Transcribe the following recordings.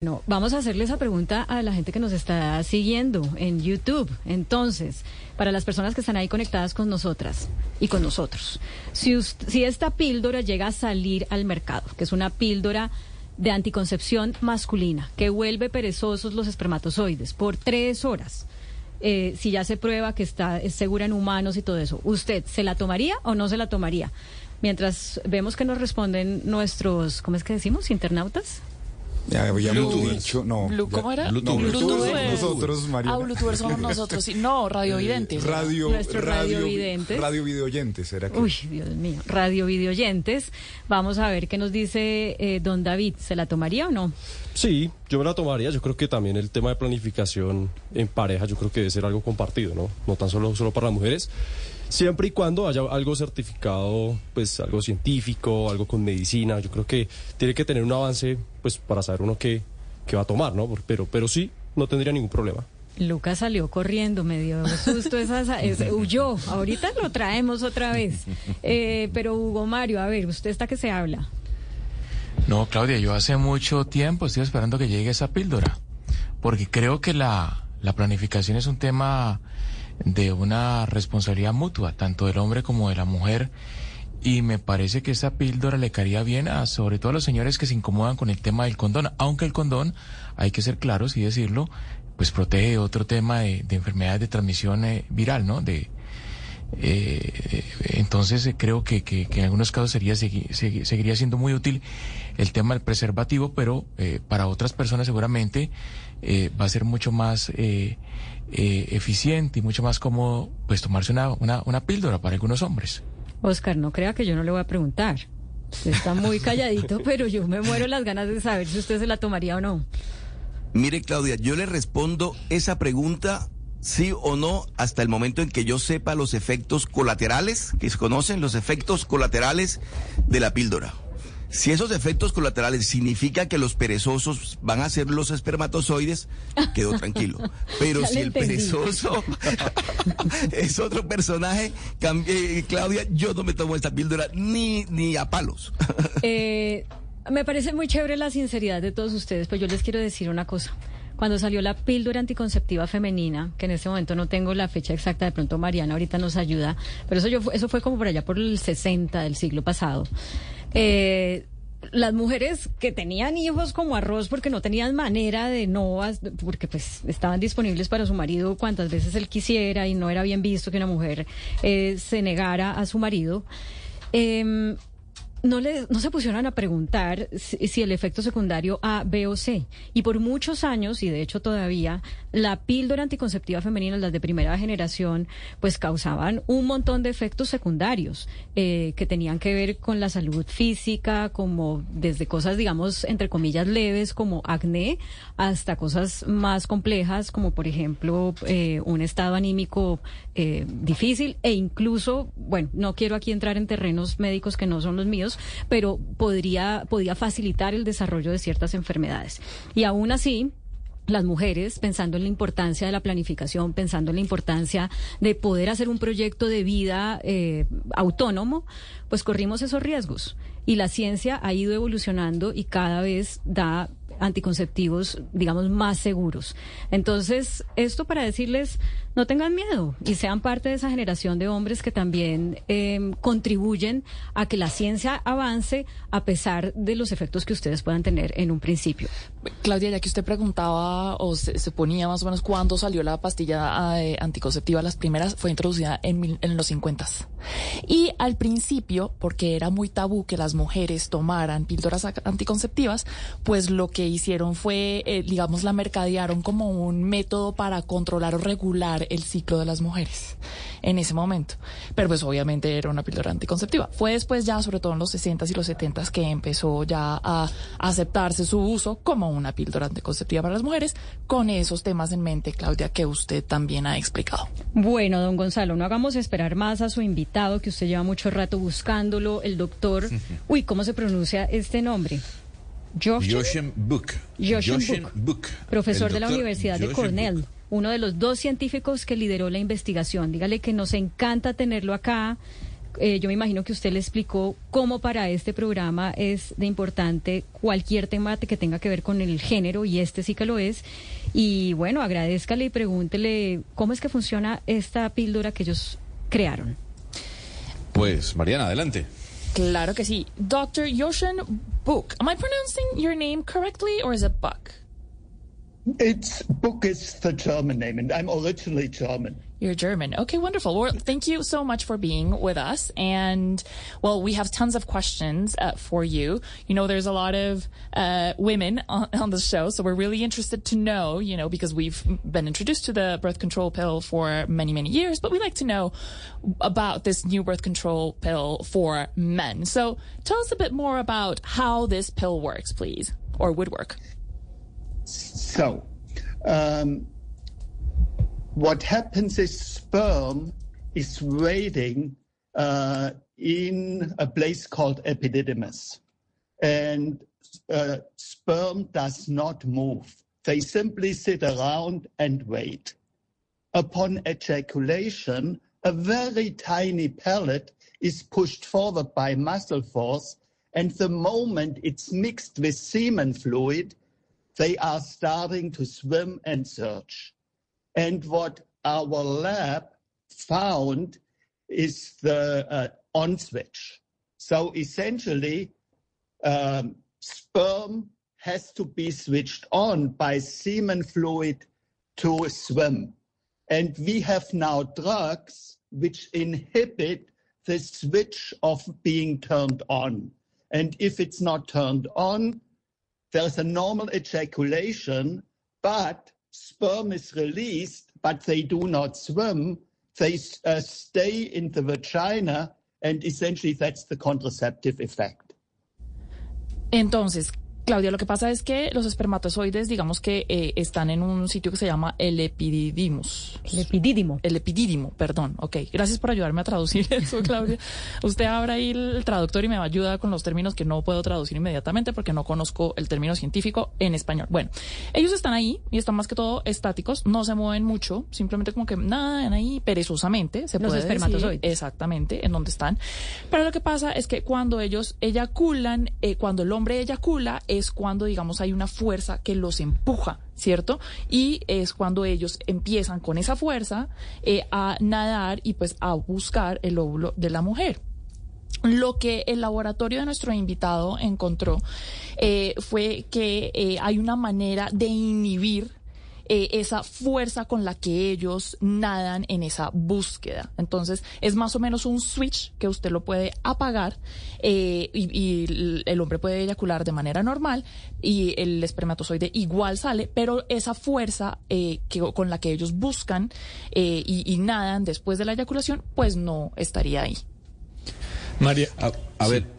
No, vamos a hacerle esa pregunta a la gente que nos está siguiendo en YouTube. Entonces, para las personas que están ahí conectadas con nosotras y con nosotros, si, si esta píldora llega a salir al mercado, que es una píldora de anticoncepción masculina, que vuelve perezosos los espermatozoides por tres horas, eh, si ya se prueba que está es segura en humanos y todo eso, ¿usted se la tomaría o no se la tomaría? Mientras vemos que nos responden nuestros, ¿cómo es que decimos? Internautas. Ya habíamos dicho, no. Blue, ¿Cómo era? No, Bluetooth. Bluetooth nosotros, María. Ah, Bluetooth somos nosotros. sí. No, radiovidentes. Radio, Nuestros radiovidentes. Radio videoyentes, ¿era que? Uy, Dios mío, radio videoyentes. Vamos a ver qué nos dice eh, don David. ¿Se la tomaría o no? Sí, yo me la tomaría. Yo creo que también el tema de planificación en pareja, yo creo que debe ser algo compartido, ¿no? No tan solo, solo para las mujeres. Siempre y cuando haya algo certificado, pues algo científico, algo con medicina, yo creo que tiene que tener un avance, pues para saber uno qué, qué va a tomar, ¿no? Pero, pero sí, no tendría ningún problema. Lucas salió corriendo, me dio susto, esa, huyó. Ahorita lo traemos otra vez. Eh, pero Hugo Mario, a ver, usted está que se habla. No, Claudia, yo hace mucho tiempo estoy esperando que llegue esa píldora, porque creo que la, la planificación es un tema de una responsabilidad mutua, tanto del hombre como de la mujer, y me parece que esa píldora le caería bien a sobre todo a los señores que se incomodan con el tema del condón, aunque el condón, hay que ser claros y decirlo, pues protege otro tema de, de enfermedades de transmisión eh, viral, ¿no? De, eh, entonces eh, creo que, que- que en algunos casos sería segui- segui- seguiría siendo muy útil el tema del preservativo, pero eh, para otras personas seguramente eh, va a ser mucho más eh, eh, eficiente y mucho más cómodo pues tomarse una, una, una píldora para algunos hombres. Oscar, no crea que yo no le voy a preguntar. Usted está muy calladito, pero yo me muero las ganas de saber si usted se la tomaría o no. Mire, Claudia, yo le respondo esa pregunta sí o no hasta el momento en que yo sepa los efectos colaterales, que se conocen los efectos colaterales de la píldora. Si esos efectos colaterales significa que los perezosos van a ser los espermatozoides, quedo tranquilo. Pero si el entendí. perezoso es otro personaje, eh, Claudia, yo no me tomo esta píldora ni, ni a palos. Eh, me parece muy chévere la sinceridad de todos ustedes, pero yo les quiero decir una cosa. Cuando salió la píldora anticonceptiva femenina, que en este momento no tengo la fecha exacta, de pronto Mariana ahorita nos ayuda, pero eso, yo, eso fue como por allá por el 60 del siglo pasado. Eh, las mujeres que tenían hijos como arroz porque no tenían manera de no, porque pues estaban disponibles para su marido cuantas veces él quisiera y no era bien visto que una mujer eh, se negara a su marido. Em, no, le, no se pusieron a preguntar si, el efecto secundario A, B o C. Y por muchos años, y de hecho todavía, la píldora anticonceptiva femenina, las de primera generación, pues causaban un montón de efectos secundarios eh, que tenían que ver con la salud física, como desde cosas, digamos, entre comillas, leves, como acné, hasta cosas más complejas, como por ejemplo eh, un estado anímico eh, difícil e incluso, bueno, no quiero aquí entrar en terrenos médicos que no son los míos, pero podría, podría facilitar el desarrollo de ciertas enfermedades. Y aún así, las mujeres, pensando en la importancia de la planificación, pensando en la importancia de poder hacer un proyecto de vida eh, autónomo, pues corrimos esos riesgos. Y la ciencia ha ido evolucionando y cada vez da anticonceptivos, digamos, más seguros. Entonces, esto para decirles, no tengan miedo y sean parte de esa generación de hombres que también eh, contribuyen a que la ciencia avance a pesar de los efectos que ustedes puedan tener en un principio. Claudia, ya que usted preguntaba o se, ponía más o menos cuándo salió la pastilla eh, anticonceptiva, las primeras fue introducida en, los 50. Y al principio, porque era muy tabú que las mujeres tomaran píldoras anticonceptivas, pues lo que hicieron fue, eh, digamos, la mercadearon como un método para controlar o regular el ciclo de las mujeres en ese momento. Pero pues obviamente era una píldora anticonceptiva. Fue después ya, sobre todo en los 60s y los 70s, que empezó ya a aceptarse su uso como una píldora anticonceptiva para las mujeres, con esos temas en mente, Claudia, que usted también ha explicado. Bueno, don Gonzalo, no hagamos esperar más a su invitado, que usted lleva mucho rato buscándolo, el doctor. Uy, ¿cómo se pronuncia este nombre? Josh, Joshen Book. Joshen Book, profesor de la Universidad de Cornell. Uno de los dos científicos que lideró la investigación. Dígale que nos encanta tenerlo acá. eh, yo me imagino que usted le explicó cómo para este programa es de importante cualquier tema que tenga que ver con el género y este sí que lo es. Y bueno, agradezcale y pregúntele cómo es que funciona esta píldora que ellos crearon. Pues, Mariana, adelante. Claro que sí. Dr. Yoshin Book. Am I pronouncing your name correctly or is it Buck? It's book is the German name, and I'm originally German. You're German. Okay, wonderful. Well, thank you so much for being with us. And well, we have tons of questions uh, for you. You know, there's a lot of uh, women on, on the show, so we're really interested to know, you know, because we've been introduced to the birth control pill for many, many years, but we like to know about this new birth control pill for men. So tell us a bit more about how this pill works, please, or would work. So, um, what happens is sperm is waiting uh, in a place called epididymis, and uh, sperm does not move. They simply sit around and wait. Upon ejaculation, a very tiny pellet is pushed forward by muscle force, and the moment it's mixed with semen fluid, they are starting to swim and search. And what our lab found is the uh, on switch. So essentially, um, sperm has to be switched on by semen fluid to swim. And we have now drugs which inhibit the switch of being turned on. And if it's not turned on, there's a normal ejaculation, but sperm is released, but they do not swim. They uh, stay in the vagina, and essentially that's the contraceptive effect. Entonces, Claudia, lo que pasa es que los espermatozoides, digamos que eh, están en un sitio que se llama el epididymus. El epidídimo. El epidídimo, perdón. Ok, gracias por ayudarme a traducir eso, Claudia. Usted abra ahí el traductor y me va a ayudar con los términos que no puedo traducir inmediatamente porque no conozco el término científico en español. Bueno, ellos están ahí y están más que todo estáticos, no se mueven mucho, simplemente como que nada, ahí perezosamente, se los puede espermatozoides. Decir, exactamente, en donde están. Pero lo que pasa es que cuando ellos eyaculan, eh, cuando el hombre eyacula, es cuando, digamos, hay una fuerza que los empuja, ¿cierto? Y es cuando ellos empiezan con esa fuerza eh, a nadar y pues a buscar el óvulo de la mujer. Lo que el laboratorio de nuestro invitado encontró eh, fue que eh, hay una manera de inhibir eh, esa fuerza con la que ellos nadan en esa búsqueda. Entonces, es más o menos un switch que usted lo puede apagar eh, y, y, el hombre puede eyacular de manera normal y el espermatozoide igual sale, pero esa fuerza eh, que, con la que ellos buscan y, y, nadan después de la eyaculación, pues no estaría ahí. María, a, a sí. ver.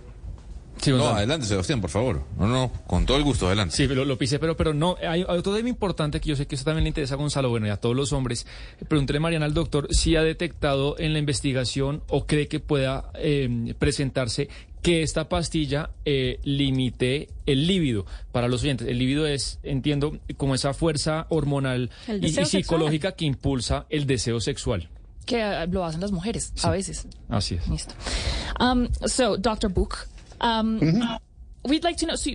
Sí, no, adelante, Sebastián, por favor. No, no, con todo el gusto, adelante. Sí, lo, lo pisé, pero, pero no. Hay, hay otro tema importante que yo sé que eso también le interesa a Gonzalo, bueno, y a todos los hombres. Pregúntele, Mariana, al doctor si ha detectado en la investigación o cree que pueda eh, presentarse que esta pastilla eh, limite el líbido para los oyentes. El líbido es, entiendo, como esa fuerza hormonal y, y, psicológica que impulsa el deseo sexual. Que uh, lo hacen las mujeres, sí. a veces. Así es. Listo. Um, so, Dr. Book. Um, mm-hmm. We'd like to know. So,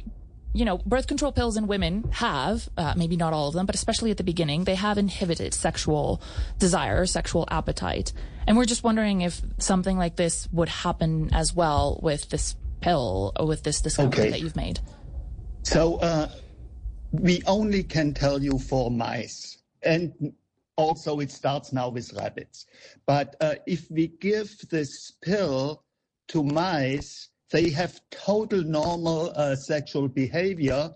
you know, birth control pills in women have, uh, maybe not all of them, but especially at the beginning, they have inhibited sexual desire, sexual appetite. And we're just wondering if something like this would happen as well with this pill or with this discovery Okay. that you've made. So uh, we only can tell you for mice, and also it starts now with rabbits. But uh, if we give this pill to mice, they have total normal uh, sexual behavior,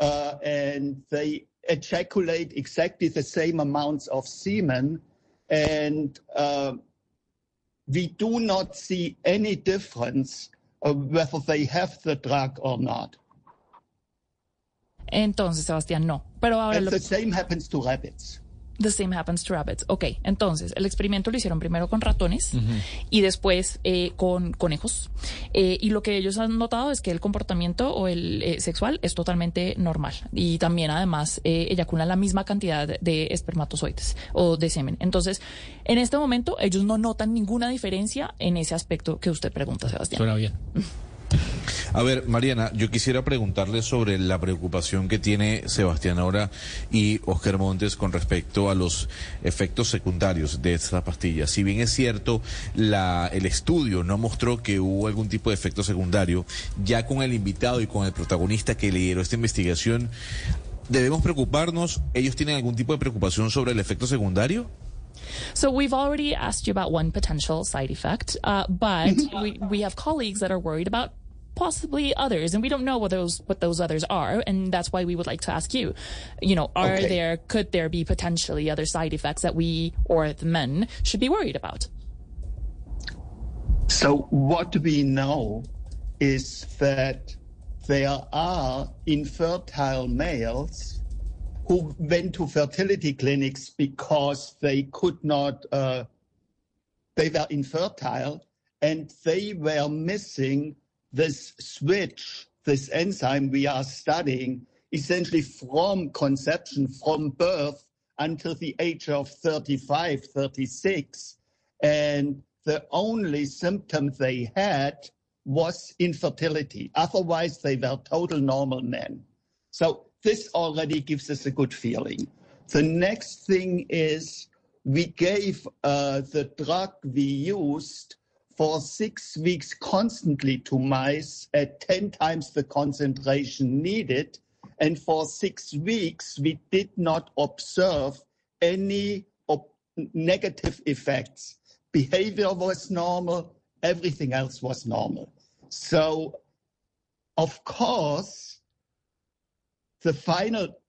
uh, and they ejaculate exactly the same amounts of semen, and uh, we do not see any difference whether they have the drug or not. Entonces, Sebastián, no. Pero ahora And lo the same happens to rabbits. The same happens to rabbits. Ok, entonces el experimento lo hicieron primero con ratones y después eh, con conejos. Eh, y lo que ellos han notado es que el comportamiento o el eh, sexual es totalmente normal. Y también además eh, eyaculan la misma cantidad de espermatozoides o de semen. Entonces, en este momento ellos no notan ninguna diferencia en ese aspecto que usted pregunta, Sebastián. Suena bien. A ver, Mariana, yo quisiera preguntarle sobre la preocupación que tiene Sebastián ahora y Oscar Montes con respecto a los efectos secundarios de esta pastilla. Si bien es cierto, la, el estudio no mostró que hubo algún tipo de efecto secundario, ya con el invitado y con el protagonista que lideró esta investigación, ¿debemos preocuparnos? ¿Ellos tienen algún tipo de preocupación sobre el efecto secundario? So we've already asked you about one potential side effect, uh, but we, we have colleagues that are worried about possibly others, and we don't know what those what those others are, and that's why we would like to ask you. You know, are Okay. there could there be potentially other side effects that we or the men should be worried about? So what we know is that there are infertile males who went to fertility clinics because they could not, uh, they were infertile and they were missing this switch, this enzyme we are studying, essentially from conception, from birth until the age of 35, 36. And the only symptom they had was infertility. Otherwise, they were total normal men. So this already gives us a good feeling. The next thing is we gave uh, the drug we used for six weeks constantly to mice at 10 times the concentration needed. And for six weeks, we did not observe any op- negative effects. Behavior was normal, everything else was normal. So, of course, the final,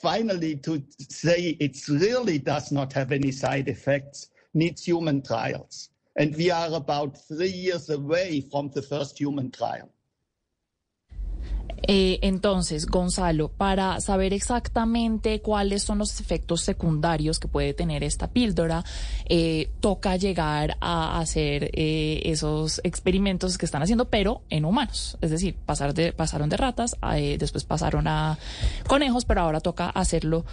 finally, to say it really does not have any side effects needs human trials. And we are about three years away from the first human trial. Eh, entonces, Gonzalo, para saber exactamente cuáles son los efectos secundarios que puede tener esta píldora, eh, toca llegar a hacer eh, esos experimentos que están haciendo, pero en humanos. Es decir, pasar de, pasaron de ratas, después pasaron a conejos, pero ahora toca hacerlo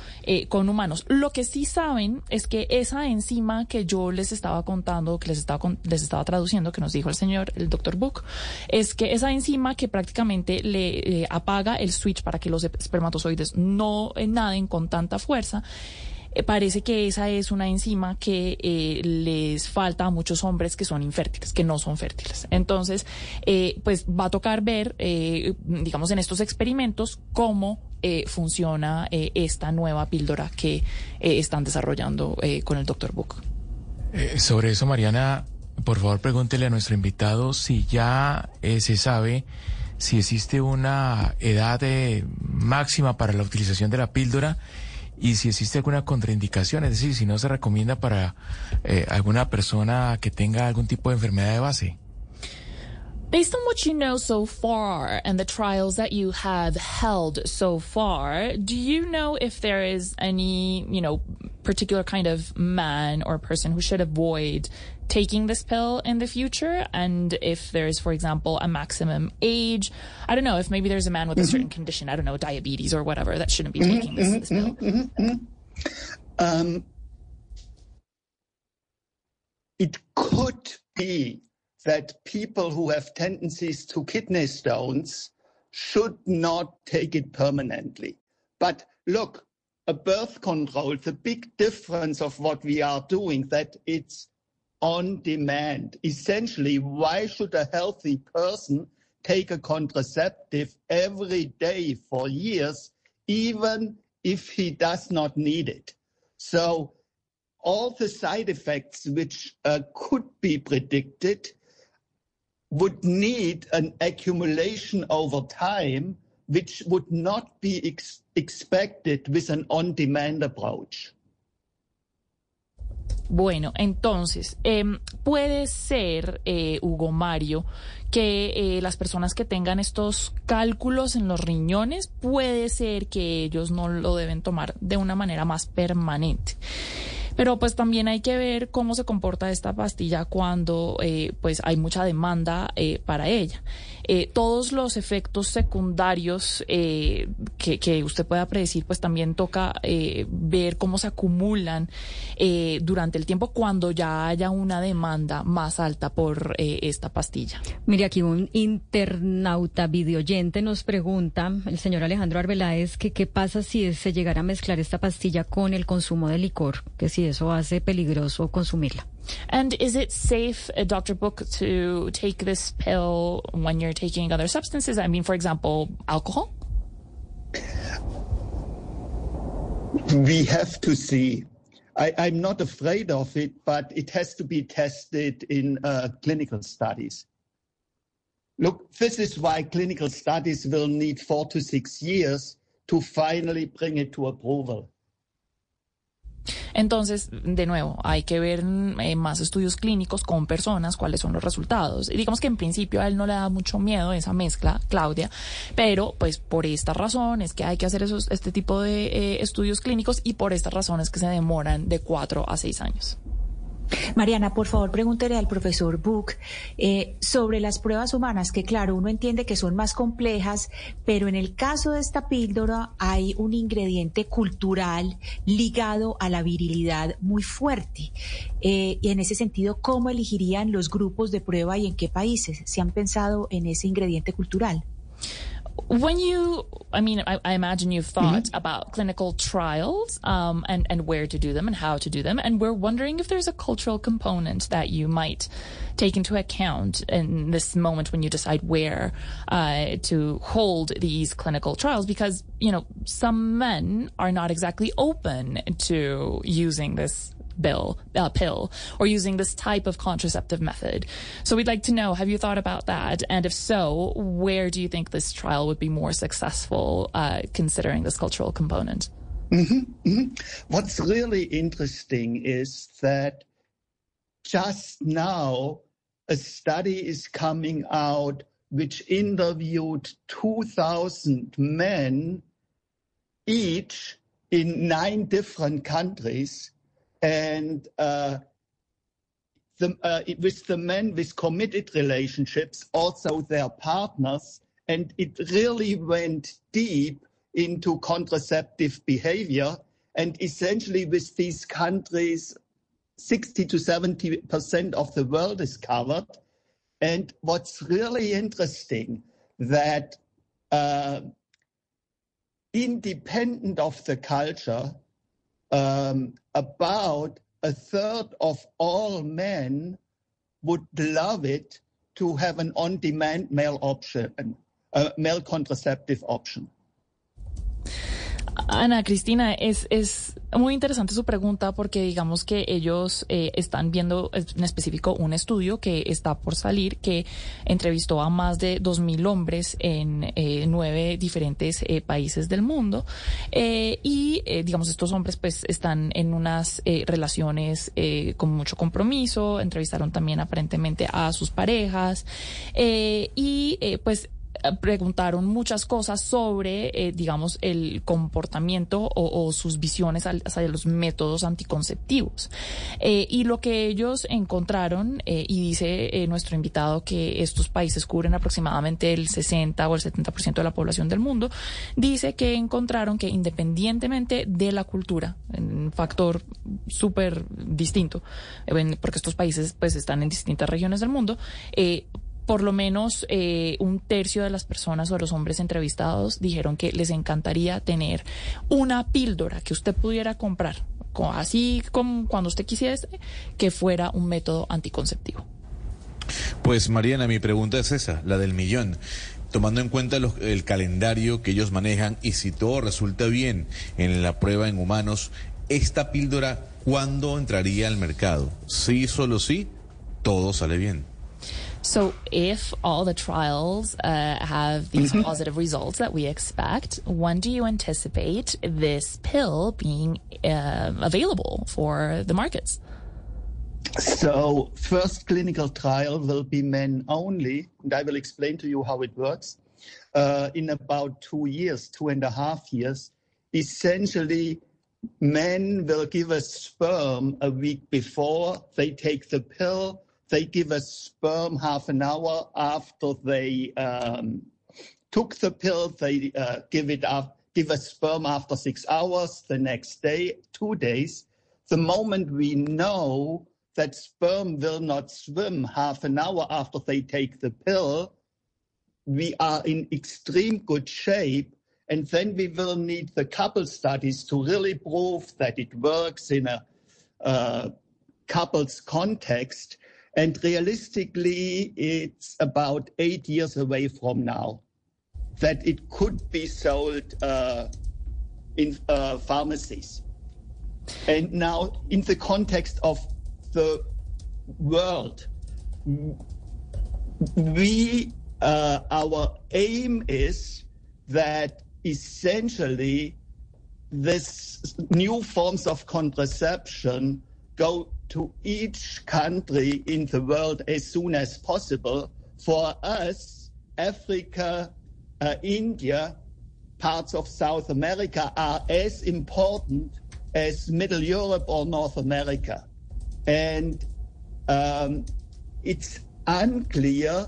con humanos. Lo que sí saben es que esa enzima que yo les estaba contando, que les estaba, con- les estaba traduciendo, que nos dijo el señor, el doctor Book, es que esa enzima que prácticamente le eh, apaga el switch para que los espermatozoides no naden con tanta fuerza. eh, parece que esa es una enzima que eh, les falta a muchos hombres que son infértiles, que no son fértiles. Entonces, pues va a tocar ver, digamos, en estos experimentos cómo funciona esta nueva píldora que están desarrollando con el doctor Book. Sobre eso, Mariana, por favor pregúntele a nuestro invitado si ya se sabe si existe una edad eh, máxima para la utilización de la píldora y si existe alguna contraindicación, es decir, si no se recomienda para eh, alguna persona que tenga algún tipo de enfermedad de base. Based on what you know so far and the trials that you have held so far, do you know if there is any, you know, particular kind of man or person who should avoid taking this pill in the future? And if there's, for example, a maximum age, I don't know, if maybe there's a man with a certain mm-hmm. condition, I don't know, diabetes or whatever, that shouldn't be mm-hmm. taking this, this pill. Mm-hmm. Um, it could be that people who have tendencies to kidney stones should not take it permanently. But look, a birth control, the big difference of what we are doing, that it's on demand. Essentially, why should a healthy person take a contraceptive every day for years, even if he does not need it? So all the side effects which uh, could be predicted would need an accumulation over time, which would not be ex- expected with an on-demand approach. Bueno, entonces, em, puede ser, eh, Hugo Mario, que eh, las personas que tengan estos cálculos en los riñones, puede ser que ellos no lo deben tomar de una manera más permanente. Pero pues también hay que ver cómo se comporta esta pastilla cuando eh, pues hay mucha demanda eh, para ella. Eh, todos los efectos secundarios que, que, usted pueda predecir, pues también toca ver cómo se acumulan durante el tiempo cuando ya haya una demanda más alta por esta pastilla. Mire, aquí un internauta videoyente nos pregunta, el señor Alejandro Arbeláez, que qué pasa si se llegara a mezclar esta pastilla con el consumo de licor, que si eso hace peligroso consumirla. And is it safe, uh, Dr. Book, to take this pill when you're taking other substances? I mean, for example, alcohol? We have to see. I, am not afraid of it, but it has to be tested in uh, clinical studies. Look, this is why clinical studies will need four to six years to finally bring it to approval. Entonces, de nuevo, hay que ver eh, más estudios clínicos con personas, cuáles son los resultados. Y digamos que en principio a él no le da mucho miedo esa mezcla, Claudia, pero pues por esta razón es que hay que hacer esos, este tipo de eh, estudios clínicos y por estas razones que se demoran de cuatro a seis años. Mariana, por favor, pregúntele al profesor Book eh, sobre las pruebas humanas, que claro, uno entiende que son más complejas, pero en el caso de esta píldora hay un ingrediente cultural ligado a la virilidad muy fuerte. Eh, y en ese sentido, ¿cómo elegirían los grupos de prueba y en qué países? ¿Se han pensado en ese ingrediente cultural? When you, I mean, I, I imagine you've thought mm-hmm. about clinical trials um, and and where to do them and how to do them, and we're wondering if there's a cultural component that you might take into account in this moment when you decide where uh, to hold these clinical trials, because you know some men are not exactly open to using this bill, uh, pill or using this type of contraceptive method. So we'd like to know, have you thought about that? And if so, where do you think this trial would be more successful, uh, considering this cultural component? Mm-hmm, mm-hmm. What's really interesting is that just now a study is coming out which interviewed 2,000 men each in nine different countries and uh, the, uh, with the men with committed relationships, also their partners, and it really went deep into contraceptive behavior. And essentially, with these countries, 60 to 70 percent of the world is covered. And what's really interesting that uh, independent of the culture, um, about a third of all men would love it to have an on-demand male option, a male contraceptive option. Ana Cristina, es, es muy interesante su pregunta porque digamos que ellos eh, están viendo en específico un estudio que está por salir que entrevistó a más de 2.000 hombres en eh, nueve diferentes eh, países del mundo. Y digamos estos hombres pues están en unas relaciones con mucho compromiso, entrevistaron también aparentemente a sus parejas y pues eh, preguntaron muchas cosas sobre, eh, digamos, el comportamiento o, sus visiones hacia los métodos anticonceptivos. Eh, y lo que ellos encontraron, y dice nuestro invitado que estos países cubren aproximadamente el 60 o el 70% de la población del mundo, dice que encontraron que independientemente de la cultura, un factor súper distinto, porque estos países pues están en distintas regiones del mundo, por lo menos eh, un tercio de las personas o de los hombres entrevistados dijeron que les encantaría tener una píldora que usted pudiera comprar, así como cuando usted quisiera, que fuera un método anticonceptivo. Pues Mariana, mi pregunta es esa, la del millón tomando en cuenta el calendario que ellos manejan y si todo resulta bien en la prueba en humanos, esta píldora, ¿cuándo entraría al mercado? Sí, solo sí, todo sale bien. So, if all the trials uh, have these mm-hmm. positive results that we expect, when do you anticipate this pill being uh, available for the markets? so first clinical trial will be men only, and I will explain to you how it works. Uh, in about two years, two and a half years, essentially men will give us sperm a week before they take the pill. They give us sperm half an hour after they um, took the pill. They uh, give it up, give us sperm after six hours. The next day, two days. The moment we know that sperm will not swim half an hour after they take the pill, we are in extreme good shape. And then we will need the couple studies to really prove that it works in a uh, couple's context. And realistically, it's about eight years away from now that it could be sold uh, in uh, pharmacies. And now, in the context of the world, we uh, our aim is that essentially this new forms of contraception go to each country in the world as soon as possible. For us, Africa, uh, India, parts of South America are as important as Middle Europe or North America. And um, it's unclear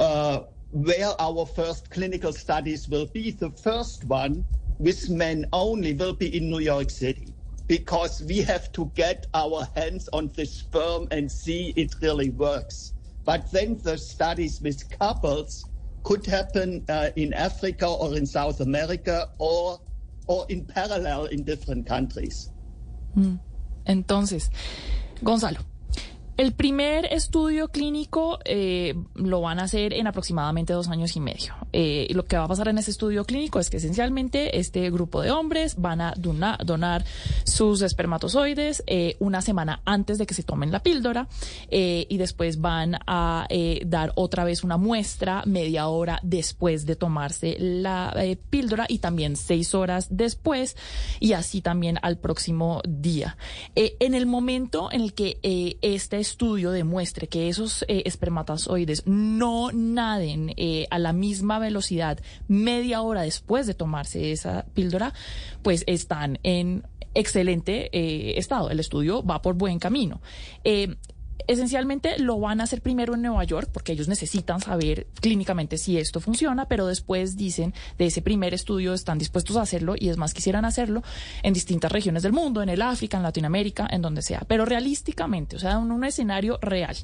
uh, where our first clinical studies will be. The first one with men only will be in New York City because we have to get our hands on the sperm and see it really works. But then the studies with couples could happen uh, in Africa or in South America or, or in parallel in different countries. Mm. Entonces, Gonzalo. El primer estudio clínico eh, lo van a hacer en aproximadamente dos años y medio. Eh, lo que va a pasar en ese estudio clínico es que esencialmente este grupo de hombres van a donar, sus espermatozoides eh, una semana antes de que se tomen la píldora y después van a dar otra vez una muestra media hora después de tomarse la píldora y también seis horas después y así también al próximo día. en el momento en el que este estudio demuestre que esos eh, espermatozoides no naden eh, a la misma velocidad media hora después de tomarse esa píldora, pues están en excelente eh, estado. El estudio va por buen camino esencialmente lo van a hacer primero en Nueva York porque ellos necesitan saber clínicamente si esto funciona, pero después dicen de ese primer estudio están dispuestos a hacerlo y es más quisieran hacerlo en distintas regiones del mundo, en el África, en Latinoamérica, en donde sea, pero realísticamente, o sea, en un escenario real.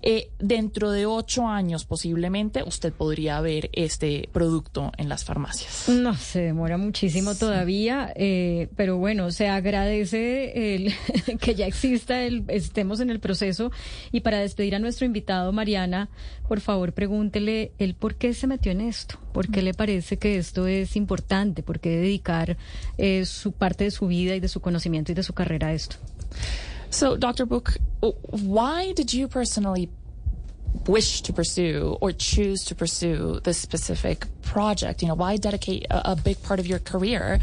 Eh, dentro de ocho años posiblemente usted podría ver este producto en las farmacias. No, se demora muchísimo todavía, eh, pero bueno, se agradece el, que ya exista, el, estemos en el proceso. Y para despedir a nuestro invitado, Mariana, por favor, pregúntele el por qué se metió en esto, por qué le parece que esto es importante, por qué dedicar eh, su parte de su vida y de su conocimiento y de su carrera a esto. So, Dr. Book, why did you personally wish to pursue or choose to pursue this specific project? You know, why dedicate a, a big part of your career?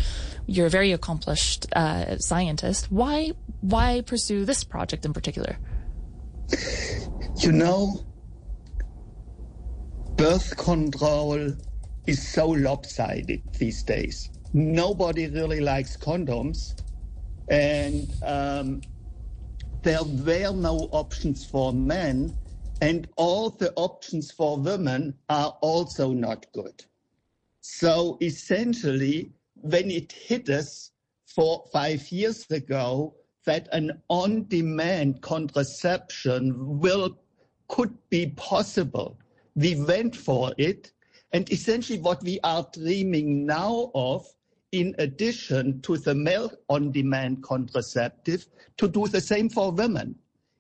You're a very accomplished uh, scientist. Why why pursue this project in particular? You know, birth control is so lopsided these days. Nobody really likes condoms, and um, there were no options for men, and all the options for women are also not good. So essentially, when it hit us four, five years ago that an on-demand contraception will could be possible, we went for it. And essentially what we are dreaming now of in addition to the male on-demand contraceptive, to do the same for women.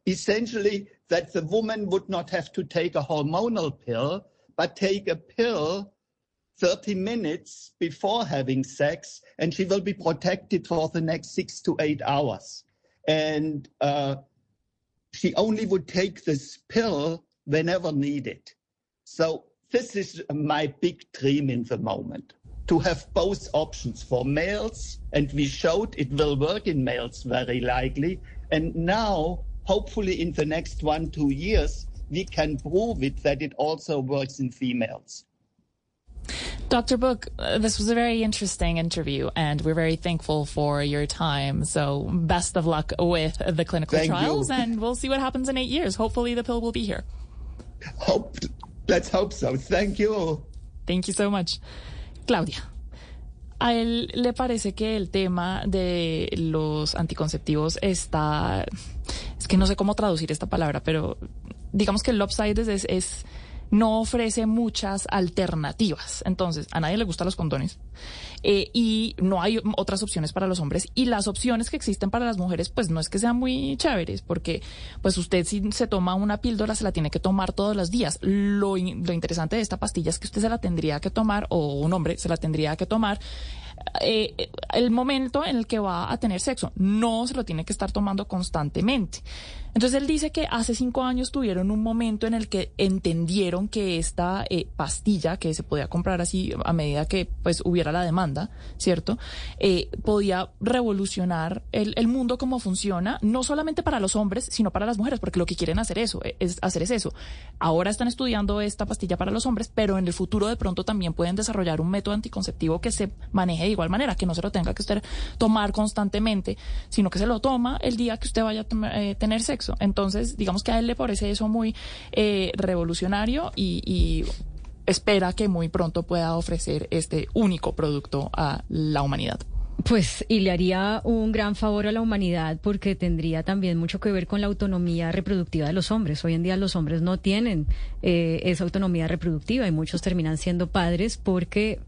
Essentially, that the woman would not have to take a hormonal pill, but take a pill 30 minutes before having sex, and she will be protected for the next six to eight hours. And uh, she only would take this pill whenever needed. So this is my big dream in the moment to have both options for males, and we showed it will work in males very likely. And now hopefully in the next one, two years, we can prove it that it also works in females. Dr. Book, uh, this was a very interesting interview, and we're very thankful for your time. So, best of luck with the clinical Thank trials, you. and we'll see what happens in eight years. Hopefully, the pill will be here. Hope, let's hope so. Thank you. Thank you so much. Claudia, ¿a él le parece que el tema de los anticonceptivos está... Es que no sé cómo traducir esta palabra, pero digamos que el upside es, es no ofrece muchas alternativas. Entonces, a nadie le gustan los condones eh, y no hay otras opciones para los hombres y las opciones que existen para las mujeres, pues no es que sean muy chéveres, porque pues usted si se toma una píldora se la tiene que tomar todos los días. Lo, lo interesante de esta pastilla es que usted se la tendría que tomar o un hombre se la tendría que tomar eh, el momento en el que va a tener sexo. No se lo tiene que estar tomando constantemente. Entonces él dice que hace cinco años tuvieron un momento en el que entendieron que esta eh, pastilla, que se podía comprar así a medida que pues hubiera la demanda, ¿cierto? Eh, podía revolucionar el, el mundo como funciona, no solamente para los hombres, sino para las mujeres, porque lo que quieren hacer eso, es hacer es eso. Ahora están estudiando esta pastilla para los hombres, pero en el futuro de pronto también pueden desarrollar un método anticonceptivo que se maneje de igual manera, que no se lo tenga que usted tomar constantemente, sino que se lo toma el día que usted vaya a eh, tener sexo. Entonces, digamos que a él le parece eso muy eh, revolucionario y, espera que muy pronto pueda ofrecer este único producto a la humanidad. Pues, y le haría un gran favor a la humanidad porque tendría también mucho que ver con la autonomía reproductiva de los hombres. Hoy en día los hombres no tienen eh, esa autonomía reproductiva y muchos terminan siendo padres porque,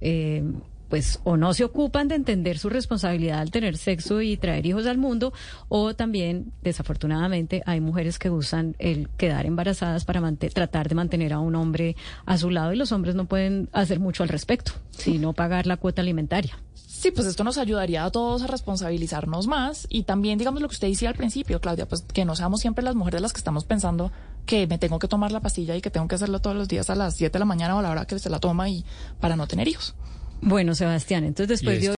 pues, o no se ocupan de entender su responsabilidad al tener sexo y traer hijos al mundo, o también, desafortunadamente, hay mujeres que usan el quedar embarazadas para tratar de mantener a un hombre a su lado y los hombres no pueden hacer mucho al respecto, sino pagar la cuota alimentaria. Sí, pues esto nos ayudaría a todos a responsabilizarnos más y también, digamos, lo que usted decía al principio, Claudia, pues que no seamos siempre las mujeres las que estamos pensando que me tengo que tomar la pastilla y que tengo que hacerlo todos los días a las 7 de la mañana o a la hora que se la toma y para no tener hijos. Bueno, Sebastián, entonces después de